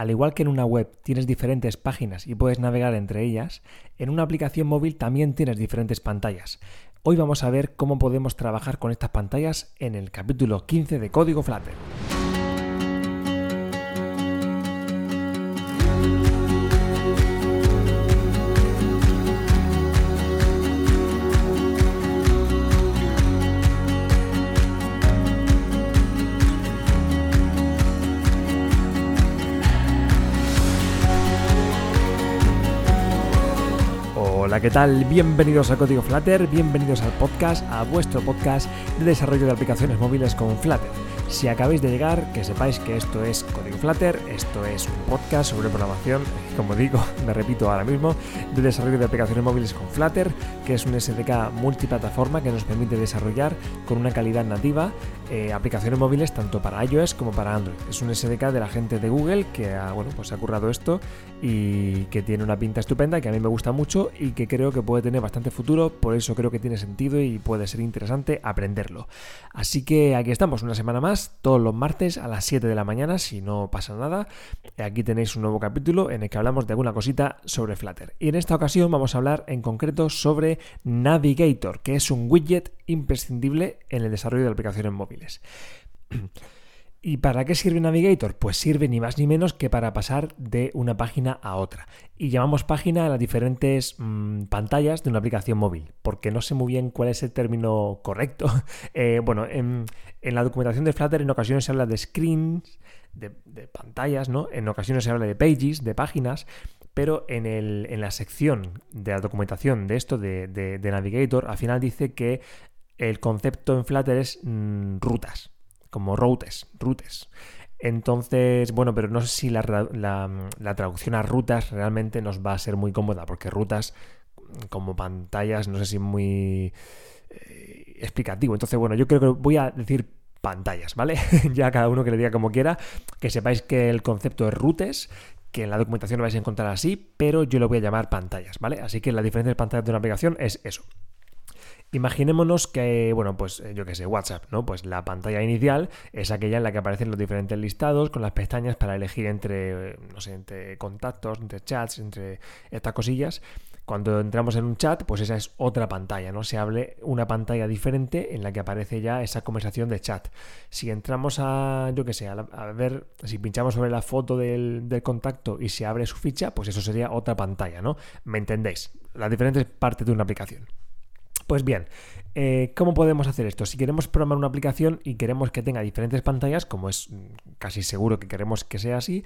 al igual que en una web tienes diferentes páginas y puedes navegar entre ellas, en una aplicación móvil también tienes diferentes pantallas. Hoy vamos a ver cómo podemos trabajar con estas pantallas en el capítulo 15 de Código Flutter. ¿Qué tal? Bienvenidos a Código Flutter, bienvenidos al podcast, a vuestro podcast de desarrollo de aplicaciones móviles con Flutter. Si acabáis de llegar, que sepáis que esto es Código Flutter, esto es un podcast sobre programación, como digo, me repito ahora mismo, de desarrollo de aplicaciones móviles con Flutter, que es un SDK multiplataforma que nos permite desarrollar con una calidad nativa eh, aplicaciones móviles tanto para iOS como para Android. Es un SDK de la gente de Google que ha, bueno, pues ha currado esto y que tiene una pinta estupenda, que a mí me gusta mucho y que creo que puede tener bastante futuro, por eso creo que tiene sentido y puede ser interesante aprenderlo. Así que aquí estamos, una semana más todos los martes a las 7 de la mañana, si no pasa nada. Aquí tenéis un nuevo capítulo en el que hablamos de alguna cosita sobre Flutter. Y en esta ocasión vamos a hablar en concreto sobre Navigator, que es un widget imprescindible en el desarrollo de aplicaciones móviles. ¿Y para qué sirve Navigator? Pues sirve ni más ni menos que para pasar de una página a otra. Y llamamos página a las diferentes mm, pantallas de una aplicación móvil, porque no sé muy bien cuál es el término correcto. Eh, bueno, en, la documentación de Flutter en ocasiones se habla de screens, de, pantallas, ¿no? En ocasiones se habla de pages, de páginas, pero en, la sección de la documentación de esto, de, Navigator, al final dice que el concepto en Flutter es mm, rutas como routes, rutes. Entonces, bueno, pero no sé si la, traducción a rutas realmente nos va a ser muy cómoda, porque rutas como pantallas, no sé si muy eh, explicativo. Entonces, bueno, yo creo que voy a decir pantallas, ¿vale? ya cada uno que le diga como quiera, que sepáis que el concepto es rutes, que en la documentación lo vais a encontrar así, pero yo lo voy a llamar pantallas, ¿vale? Así que la diferencia de pantallas de una aplicación es eso. Imaginémonos que, bueno, pues eh, yo qué sé, WhatsApp, ¿no? Pues la pantalla inicial es aquella en la que aparecen los diferentes listados con las pestañas para elegir entre, no sé, entre contactos, entre chats, entre estas cosillas. Cuando entramos en un chat, pues esa es otra pantalla, ¿no? Se abre una pantalla diferente en la que aparece ya esa conversación de chat. Si entramos a, yo qué sé, a, ver, si pinchamos sobre la foto del, del, contacto y se abre su ficha, pues eso sería otra pantalla, ¿no? ¿Me entendéis? Las diferentes partes de una aplicación. Pues bien, eh, ¿cómo podemos hacer esto? Si queremos programar una aplicación y queremos que tenga diferentes pantallas, como es mm, casi seguro que queremos que sea así,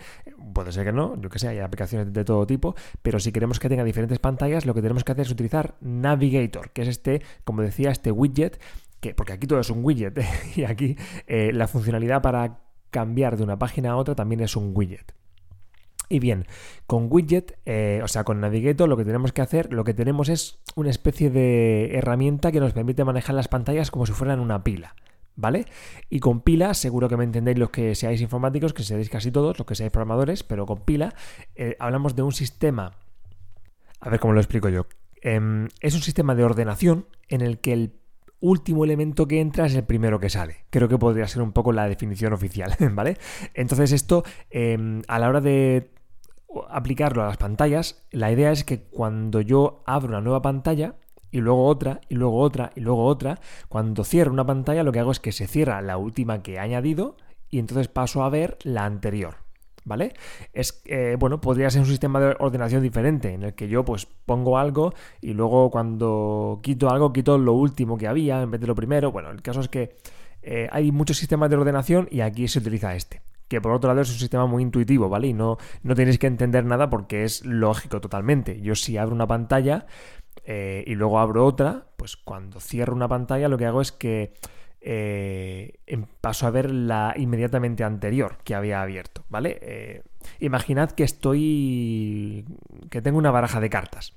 puede ser que no, yo que sé, hay aplicaciones de todo tipo, pero si queremos que tenga diferentes pantallas, lo que tenemos que hacer es utilizar Navigator, que es este, como decía, este widget, que, porque aquí todo es un widget y aquí eh, la funcionalidad para cambiar de una página a otra también es un widget. Y bien, con widget, eh, o sea, con Navigator, lo que tenemos que hacer, lo que tenemos es una especie de herramienta que nos permite manejar las pantallas como si fueran una pila. ¿Vale? Y con pila, seguro que me entendéis los que seáis informáticos, que seáis casi todos, los que seáis programadores, pero con pila eh, hablamos de un sistema. A ver cómo lo explico yo. Em, es un sistema de ordenación en el que el último elemento que entra es el primero que sale. Creo que podría ser un poco la definición oficial, ¿vale? Entonces esto, em, a la hora de aplicarlo a las pantallas, la idea es que cuando yo abro una nueva pantalla, y luego otra, y luego otra, y luego otra, cuando cierro una pantalla lo que hago es que se cierra la última que he añadido y entonces paso a ver la anterior. ¿Vale? Es, eh, bueno, podría ser un sistema de ordenación diferente en el que yo pues pongo algo y luego cuando quito algo quito lo último que había en vez de lo primero. Bueno, el caso es que eh, hay muchos sistemas de ordenación y aquí se utiliza este que por otro lado es un sistema muy intuitivo, ¿vale? Y no, no tenéis que entender nada porque es lógico totalmente. Yo si abro una pantalla eh, y luego abro otra, pues cuando cierro una pantalla lo que hago es que eh, em, paso a ver la inmediatamente anterior que había abierto, ¿vale? Eh, imaginad que estoy... que tengo una baraja de cartas,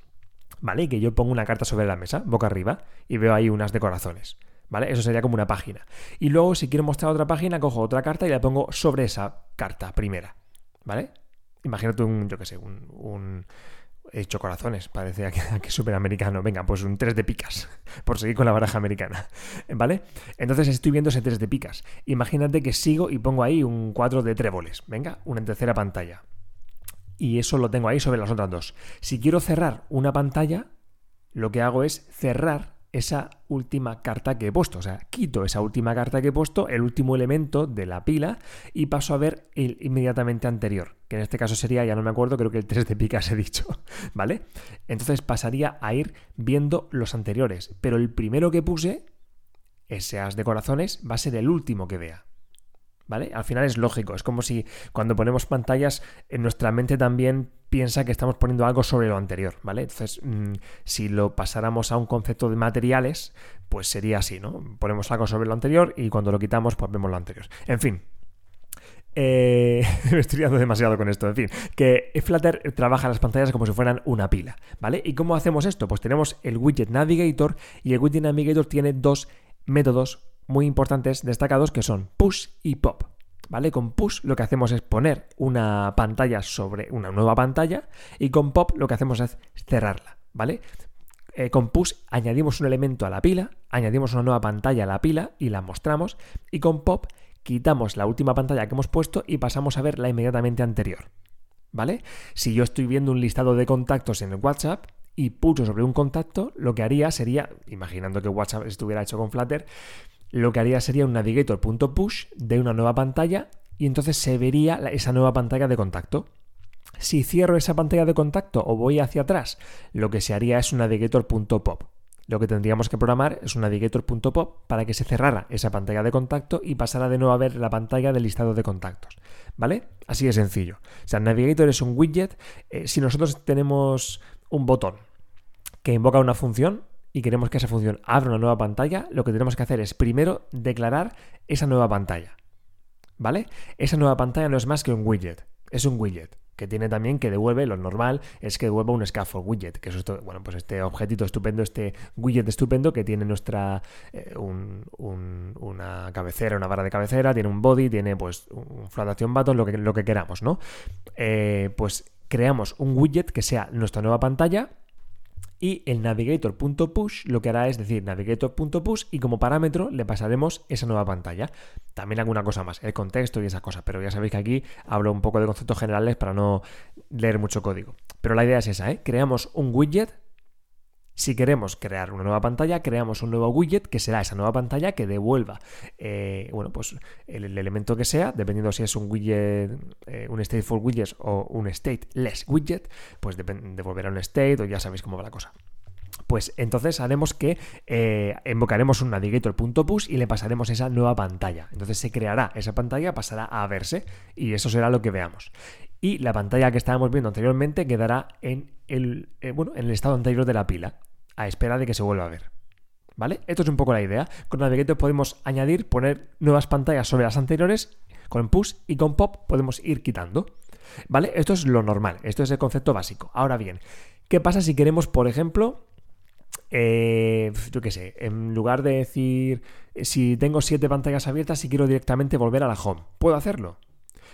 ¿vale? Y que yo pongo una carta sobre la mesa, boca arriba, y veo ahí unas de corazones. ¿Vale? Eso sería como una página. Y luego, si quiero mostrar otra página, cojo otra carta y la pongo sobre esa carta primera. ¿Vale? Imagínate un, yo qué sé, un, he hecho corazones, parece que, es súper americano. Venga, pues un 3 de picas, por seguir con la baraja americana. ¿Vale? Entonces estoy viendo ese 3 de picas. Imagínate que sigo y pongo ahí un 4 de tréboles. Venga, una tercera pantalla. y eso lo tengo ahí sobre las otras dos. Si quiero cerrar una pantalla, lo que hago es cerrar esa última carta que he puesto. O sea, quito esa última carta que he puesto, el último elemento de la pila, y paso a ver el inmediatamente anterior, que en este caso sería, ya no me acuerdo, creo que el 3 de picas he dicho, ¿vale? Entonces pasaría a ir viendo los anteriores, pero el primero que puse, ese as de corazones, va a ser el último que vea. ¿vale? Al final es lógico, es como si cuando ponemos pantallas en nuestra mente también piensa que estamos poniendo algo sobre lo anterior, ¿vale? Entonces, mm, si lo pasáramos a un concepto de materiales, pues sería así, ¿no? Ponemos algo sobre lo anterior y cuando lo quitamos, pues vemos lo anterior. En fin, eh, me estoy liando demasiado con esto. En fin, que Flutter trabaja las pantallas como si fueran una pila, ¿vale? ¿Y cómo hacemos esto? Pues tenemos el widget Navigator y el widget Navigator tiene dos métodos muy importantes destacados que son push y pop. ¿Vale? Con push lo que hacemos es poner una pantalla sobre una nueva pantalla y con pop lo que hacemos es cerrarla, ¿vale? Eh, con push añadimos un elemento a la pila, añadimos una nueva pantalla a la pila y la mostramos y con pop quitamos la última pantalla que hemos puesto y pasamos a ver la inmediatamente anterior. ¿Vale? Si yo estoy viendo un listado de contactos en el WhatsApp y pulso sobre un contacto, lo que haría sería, imaginando que WhatsApp estuviera hecho con Flutter, lo que haría sería un navigator.push de una nueva pantalla y entonces se vería esa nueva pantalla de contacto. Si cierro esa pantalla de contacto o voy hacia atrás, lo que se haría es un navigator.pop. Lo que tendríamos que programar es un navigator.pop para que se cerrara esa pantalla de contacto y pasara de nuevo a ver la pantalla del listado de contactos. ¿Vale? Así de sencillo. O sea, Navigator es un widget. Eh, si nosotros tenemos un botón que invoca una función, y queremos que esa función abra una nueva pantalla, lo que tenemos que hacer es primero declarar esa nueva pantalla. ¿Vale? Esa nueva pantalla no es más que un widget. Es un widget que tiene también que devuelve, lo normal es que devuelva un scaffold widget, que es esto, bueno, pues este objetito estupendo, este widget estupendo que tiene nuestra, eh, una cabecera, una barra de cabecera, tiene un body, tiene pues un flotación button, lo que, lo que queramos, ¿no? Eh, pues creamos un widget que sea nuestra nueva pantalla y el navigator.push lo que hará es decir navigator.push y como parámetro le pasaremos esa nueva pantalla. También alguna cosa más, el contexto y esa cosa, pero ya sabéis que aquí hablo un poco de conceptos generales para no leer mucho código. Pero la idea es esa, ¿eh? creamos un widget si queremos crear una nueva pantalla, creamos un nuevo widget que será esa nueva pantalla que devuelva, eh, bueno, pues el, elemento que sea, dependiendo si es un widget, eh, un stateful widget o un stateless widget, pues devolverá un state o ya sabéis cómo va la cosa. Pues entonces haremos que eh, invocaremos un navigator.push y le pasaremos esa nueva pantalla. Entonces se creará esa pantalla, pasará a verse y eso será lo que veamos. Y la pantalla que estábamos viendo anteriormente quedará en el, bueno, en el estado anterior de la pila a espera de que se vuelva a ver. ¿Vale? Esto es un poco la idea. Con Navigator podemos añadir, poner nuevas pantallas sobre las anteriores, con push y con pop podemos ir quitando. ¿Vale? Esto es lo normal, esto es el concepto básico. Ahora bien, ¿qué pasa si queremos, por ejemplo, eh, yo qué sé, en lugar de decir, si tengo siete pantallas abiertas y quiero directamente volver a la home, ¿puedo hacerlo?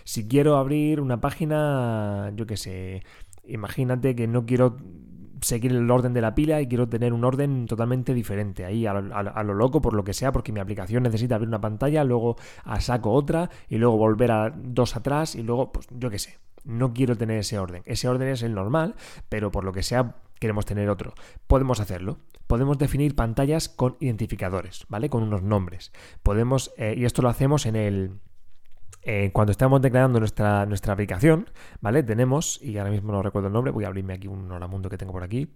Si quiero abrir una página, yo qué sé, imagínate que no quiero seguir el orden de la pila y quiero tener un orden totalmente diferente ahí a lo, loco por lo que sea porque mi aplicación necesita abrir una pantalla luego a saco otra y luego volver a dos atrás y luego pues yo qué sé no quiero tener ese orden. Ese orden es el normal pero por lo que sea queremos tener otro. Podemos hacerlo. Podemos definir pantallas con identificadores vale con unos nombres. Podemos eh, y esto lo hacemos en el eh, cuando estamos declarando nuestra, nuestra aplicación, ¿vale? Tenemos, y ahora mismo no recuerdo el nombre, voy a abrirme aquí un mundo que tengo por aquí.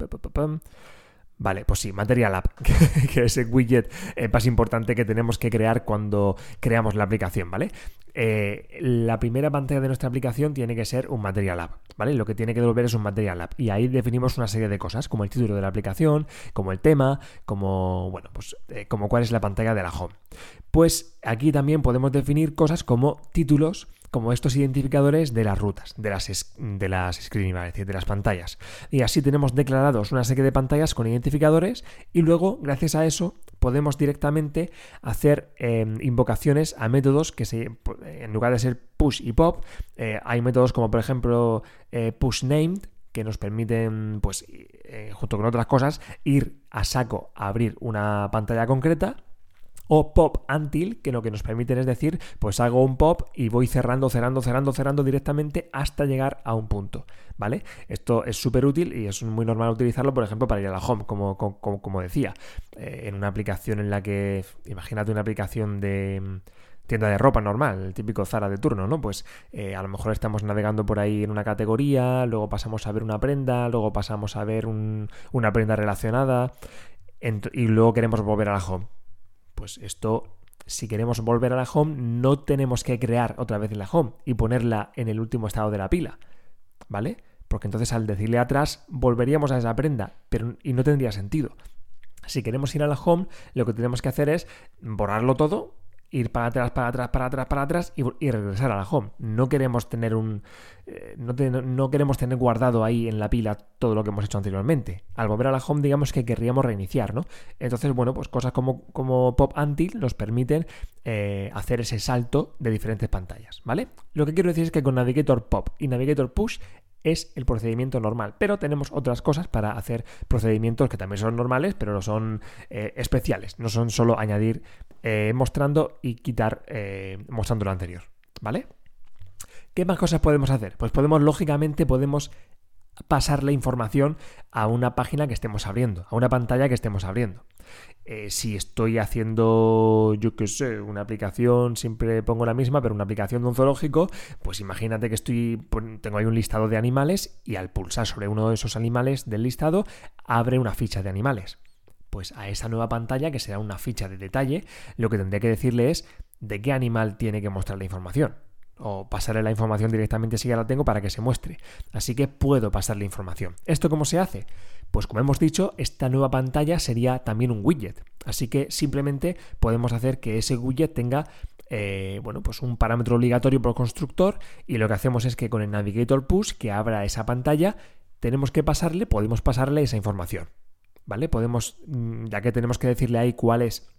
Vale, pues sí, Material App, que es el widget eh, más importante que tenemos que crear cuando creamos la aplicación, ¿vale? Eh, la primera pantalla de nuestra aplicación tiene que ser un Material App, Lo que tiene que devolver es un Material App. Y ahí definimos una serie de cosas, como el título de la aplicación, como el tema, como, bueno, pues eh, como cuál es la pantalla de la home. Pues aquí también podemos definir cosas como títulos, como estos identificadores de las rutas, de las, de las screen, decir, de las pantallas. Y así tenemos declarados una serie de pantallas con identificadores y luego, gracias a eso, podemos directamente hacer em, invocaciones a métodos que se, en lugar de ser push y pop, eh, hay métodos como por ejemplo eh, push named, que nos permiten, pues, eh, junto con otras cosas, ir a saco a abrir una pantalla concreta o pop until, que lo que nos permiten es decir, pues hago un pop y voy cerrando, cerrando, cerrando, cerrando directamente hasta llegar a un punto, ¿vale? Esto es súper útil y es muy normal utilizarlo, por ejemplo, para ir a la home, como, como, decía, eh, en una aplicación en la que, imagínate una aplicación de mm, tienda de ropa normal, el típico Zara de turno, ¿no? Pues eh, a lo mejor estamos navegando por ahí en una categoría, luego pasamos a ver una prenda, luego pasamos a ver una prenda relacionada y luego queremos volver a la home pues esto, si queremos volver a la home, no tenemos que crear otra vez la home y ponerla en el último estado de la pila, ¿vale? Porque entonces al decirle atrás volveríamos a esa prenda, pero y no tendría sentido. Si queremos ir a la home, lo que tenemos que hacer es borrarlo todo, ir para atrás, para atrás, para atrás, para atrás y, regresar a la home. No queremos tener un. Eh, no, queremos tener guardado ahí en la pila todo lo que hemos hecho anteriormente. Al volver a la home, digamos que querríamos reiniciar, ¿no? Entonces, bueno, pues cosas como, como Pop Until nos permiten eh, hacer ese salto de diferentes pantallas, ¿vale? Lo que quiero decir es que con Navigator Pop y Navigator Push es el procedimiento normal. Pero tenemos otras cosas para hacer procedimientos que también son normales, pero no son eh, especiales. No son solo añadir eh, mostrando y quitar eh, mostrando lo anterior. ¿Vale? ¿Qué más cosas podemos hacer? Pues podemos, lógicamente, podemos pasar la información a una página que estemos abriendo, a una pantalla que estemos abriendo. Eh, si estoy haciendo, yo qué sé, una aplicación, siempre pongo la misma, pero una aplicación de un zoológico, pues imagínate que estoy, tengo ahí un listado de animales y al pulsar sobre uno de esos animales del listado, abre una ficha de animales. Pues a esa nueva pantalla, que será una ficha de detalle, lo que tendré que decirle es de qué animal tiene que mostrar la información o pasarle la información directamente si ya la tengo para que se muestre. Así que puedo pasarle información. ¿Esto cómo se hace? Pues como hemos dicho, esta nueva pantalla sería también un widget. Así que simplemente podemos hacer que ese widget tenga eh, bueno, pues un parámetro obligatorio por constructor y lo que hacemos es que con el Navigator Push que abra esa pantalla, tenemos que pasarle, podemos pasarle esa información. ¿Vale? Podemos, mm, ya que tenemos que decirle ahí cuál es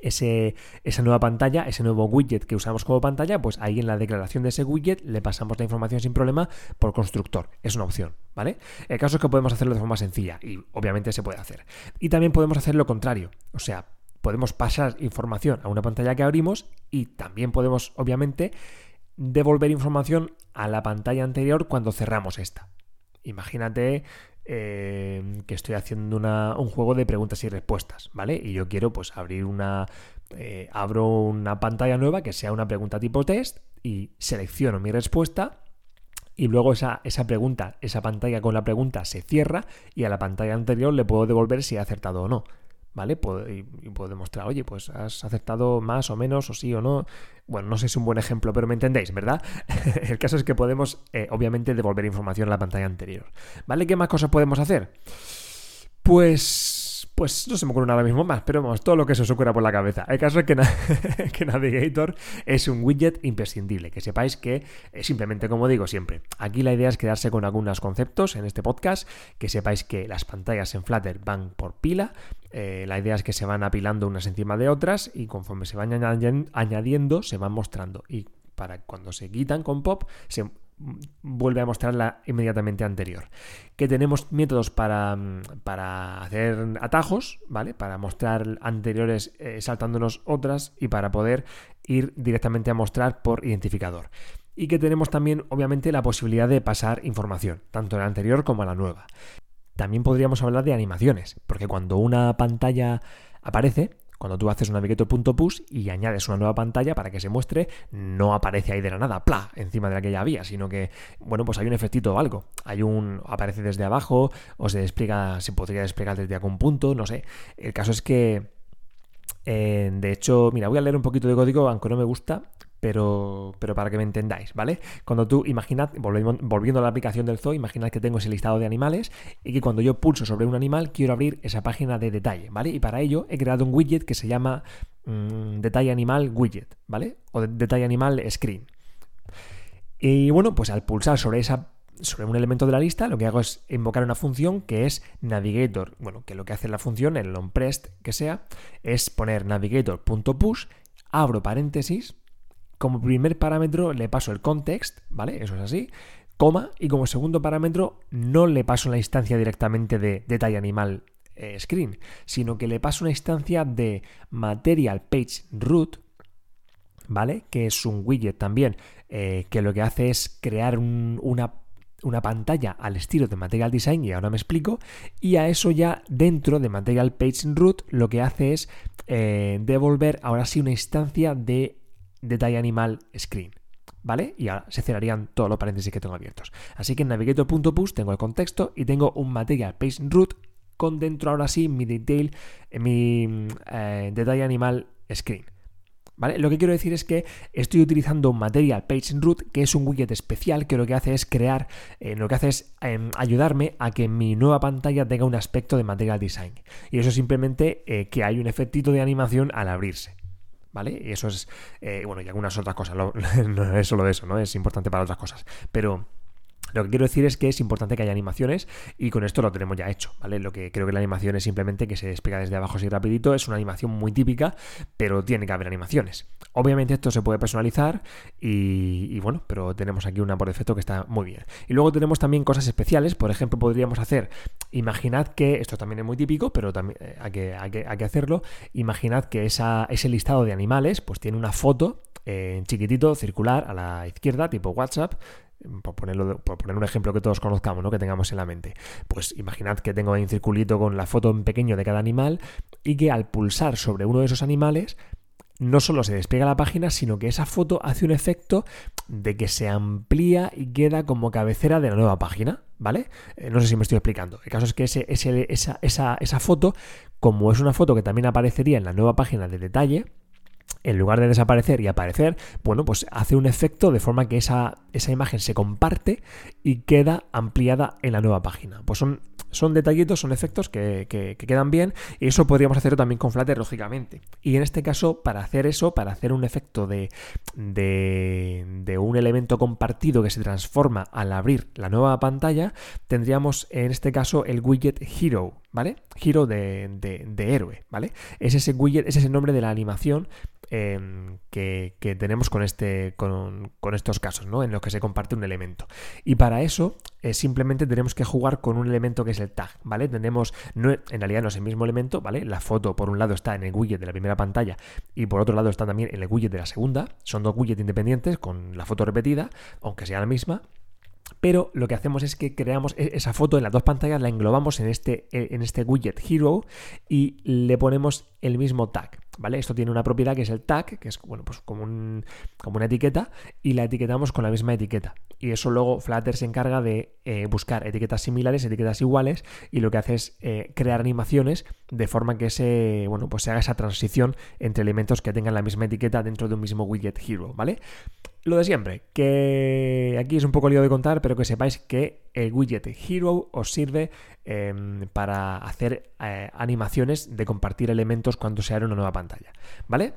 ese, esa nueva pantalla, ese nuevo widget que usamos como pantalla, pues ahí en la declaración de ese widget le pasamos la información sin problema por constructor. Es una opción, ¿vale? El caso es que podemos hacerlo de forma sencilla y obviamente se puede hacer. Y también podemos hacer lo contrario, o sea, podemos pasar información a una pantalla que abrimos y también podemos, obviamente, devolver información a la pantalla anterior cuando cerramos esta. Imagínate eh, que estoy haciendo un juego de preguntas y respuestas, ¿vale? Y yo quiero pues abrir una... Eh, abro una pantalla nueva que sea una pregunta tipo test y selecciono mi respuesta y luego esa, esa, pregunta, esa pantalla con la pregunta se cierra y a la pantalla anterior le puedo devolver si ha acertado o no. ¿Vale? y, puedo demostrar, oye, pues has aceptado más o menos, o sí o no. Bueno, no sé si es un buen ejemplo, pero me entendéis, ¿verdad? El caso es que podemos, eh, obviamente, devolver información a la pantalla anterior. ¿Vale? ¿Qué más cosas podemos hacer? Pues pues no se me ocurre nada mismo más, pero vamos, todo lo que se os ocurra por la cabeza. El caso es que, que, Navigator es un widget imprescindible, que sepáis que es simplemente como digo siempre. Aquí la idea es quedarse con algunos conceptos en este podcast, que sepáis que las pantallas en Flutter van por pila, eh, la idea es que se van apilando unas encima de otras y conforme se van añadiendo se van mostrando. Y para cuando se quitan con pop, se vuelve a mostrar la inmediatamente anterior. Que tenemos métodos para, para hacer atajos, ¿vale? Para mostrar anteriores eh, saltándonos otras y para poder ir directamente a mostrar por identificador. Y que tenemos también, obviamente, la posibilidad de pasar información, tanto a la anterior como a la nueva. También podríamos hablar de animaciones, porque cuando una pantalla aparece, cuando tú haces un navigator.push y añades una nueva pantalla para que se muestre, no aparece ahí de la nada, ¡pla! encima de la que ya había, sino que, bueno, pues hay un efectito o algo. Hay un. aparece desde abajo, o se despliega, se podría desplegar desde algún punto, no sé. El caso es que. Eh, de hecho, mira, voy a leer un poquito de código, aunque no me gusta, pero, pero para que me entendáis, ¿vale? Cuando tú imaginad, volviendo a la aplicación del Zoo, imaginad que tengo ese listado de animales y que cuando yo pulso sobre un animal quiero abrir esa página de detalle, ¿vale? Y para ello he creado un widget que se llama mm, detalle animal widget, ¿vale? O detalle animal screen. Y bueno, pues al pulsar sobre esa sobre un elemento de la lista, lo que hago es invocar una función que es navigator. Bueno, que lo que hace la función, el onPressed que sea, es poner navigator.push, abro paréntesis, como primer parámetro le paso el context, ¿vale? Eso es así, coma, y como segundo parámetro no le paso la instancia directamente de detalle animal eh, Screen, sino que le paso una instancia de Material Page Root, ¿vale? Que es un widget también eh, que lo que hace es crear una una pantalla al estilo de Material Design, y ahora me explico, y a eso ya dentro de Material Page Root lo que hace es eh, devolver ahora sí una instancia de detalle animal screen. ¿Vale? Y ahora se cerrarían todos los paréntesis que tengo abiertos. Así que en navigator.push tengo el contexto y tengo un Material Page Root con dentro ahora sí mi detail, mi eh, detalle animal screen. Lo que quiero decir es que estoy utilizando un Material Page Root, que es un widget especial que lo que hace es crear, eh, lo que hace es em, ayudarme a que mi nueva pantalla tenga un aspecto de Material Design. Y eso es simplemente eh, que hay un efectito de animación al abrirse. ¿Vale? Y eso es, eh, bueno, y algunas otras cosas, no es solo eso, ¿no? Es importante para otras cosas. Pero lo que quiero decir es que es importante que haya animaciones y con esto lo tenemos ya hecho, ¿vale? Lo que creo que la animación es simplemente que se despega desde abajo así rapidito, es una animación muy típica, pero tiene que haber animaciones. Obviamente esto se puede personalizar y, bueno, pero tenemos aquí una por defecto que está muy bien. Y luego tenemos también cosas especiales, por ejemplo podríamos hacer, imaginad que, esto también es muy típico, pero también eh, hay que, hay que, hacerlo, imaginad que ese listado de animales pues tiene una foto en eh, chiquitito, circular, a la izquierda, tipo WhatsApp, por, ponerlo, por poner un ejemplo que todos conozcamos, ¿no? que tengamos en la mente. Pues imaginad que tengo ahí un circulito con la foto en pequeño de cada animal y que al pulsar sobre uno de esos animales no solo se despliega la página, sino que esa foto hace un efecto de que se amplía y queda como cabecera de la nueva página, ¿vale? Eh, no sé si me estoy explicando. El caso es que ese, esa, esa, esa foto, como es una foto que también aparecería en la nueva página de detalle, en lugar de desaparecer y aparecer, bueno, pues hace un efecto de forma que esa, esa imagen se comparte y queda ampliada en la nueva página. Pues son, son detallitos, son efectos que, quedan bien y eso podríamos hacerlo también con Flutter, lógicamente. Y en este caso, para hacer eso, para hacer un efecto de, de, un elemento compartido que se transforma al abrir la nueva pantalla, tendríamos en este caso el widget Hero, ¿vale? Hero de, de héroe, ¿vale? Es ese widget, es ese nombre de la animación Em, que, tenemos con, este, con, estos casos, ¿no? Que se comparte un elemento. Y para eso eh, simplemente tenemos que jugar con un elemento que es el tag, ¿vale? Tenemos, no, en realidad no es el mismo elemento, ¿vale? La foto por un lado está en el widget de la primera pantalla y por otro lado está también en el widget de la segunda. Son dos widgets independientes con la foto repetida, aunque sea la misma. Pero lo que hacemos es que creamos e-, esa foto en las dos pantallas, la englobamos en este, e, en este widget Hero y le ponemos el mismo tag. ¿Vale? Esto tiene una propiedad que es el tag, que es bueno, pues como, un, como una etiqueta, y la etiquetamos con la misma etiqueta. Y eso luego Flutter se encarga de eh, buscar etiquetas similares, etiquetas iguales, y lo que hace es eh, crear animaciones de forma que se, bueno, pues se haga esa transición entre elementos que tengan la misma etiqueta dentro de un mismo widget hero, ¿vale? Lo de siempre, que aquí es un poco lío de contar, pero que sepáis que el widget Hero os sirve em, para hacer eh, animaciones de compartir elementos cuando se abre una nueva pantalla, ¿vale?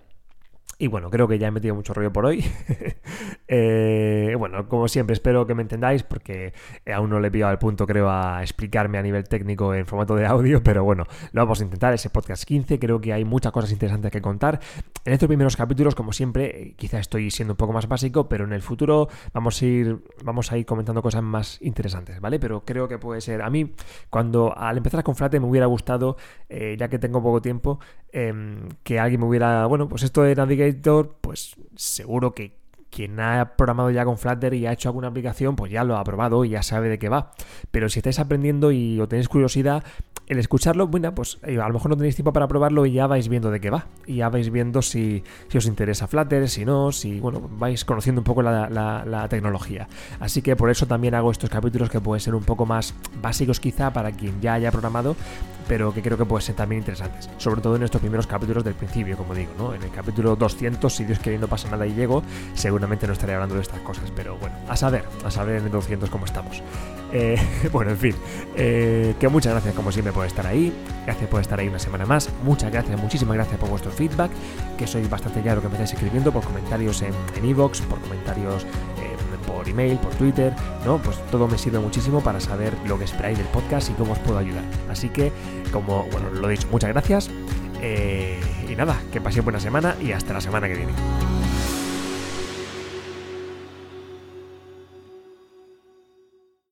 Y bueno, creo que ya he metido mucho rollo por hoy. Eh, bueno, como siempre, espero que me entendáis porque aún no le he pillado al punto, creo, a explicarme a nivel técnico en formato de audio, pero bueno, lo vamos a intentar. Ese podcast 15, creo que hay muchas cosas interesantes que contar. En estos primeros capítulos, como siempre, quizá estoy siendo un poco más básico, pero en el futuro vamos a ir, vamos a ir comentando cosas más interesantes, ¿vale? Pero creo que puede ser. A mí, cuando al empezar con Flate me hubiera gustado, eh, ya que tengo poco tiempo, em, que alguien me hubiera, bueno, pues esto de Navigate pues seguro que quien ha programado ya con Flutter y ha hecho alguna aplicación, pues ya lo ha probado y ya sabe de qué va. Pero si estáis aprendiendo y o tenéis curiosidad, el escucharlo, bueno, pues eh, a lo mejor no tenéis tiempo para probarlo y ya vais viendo de qué va. Y ya vais viendo si, os interesa Flutter, si no, si, bueno, vais conociendo un poco la, tecnología. Así que por eso también hago estos capítulos que pueden ser un poco más básicos quizá para quien ya haya programado, pero que creo que pueden ser también interesantes. Sobre todo en estos primeros capítulos del principio, como digo, ¿no? En el capítulo 200, si Dios quiere no pasa nada y llego, seguramente no estaré hablando de estas cosas, pero bueno, a saber, a saber en el 200 cómo estamos. Eh, bueno, en fin, eh, que muchas gracias como siempre por estar ahí, gracias por estar ahí una semana más, muchas gracias, muchísimas gracias por vuestro feedback, que soy bastante claro que me estáis escribiendo por comentarios en Evox, por comentarios por email, por Twitter, ¿no? Pues todo me sirve muchísimo para saber lo que esperáis del podcast y cómo os puedo ayudar. Así que, como, bueno, lo he dicho, muchas gracias. Eh, y nada, que paséis buena semana y hasta la semana que viene.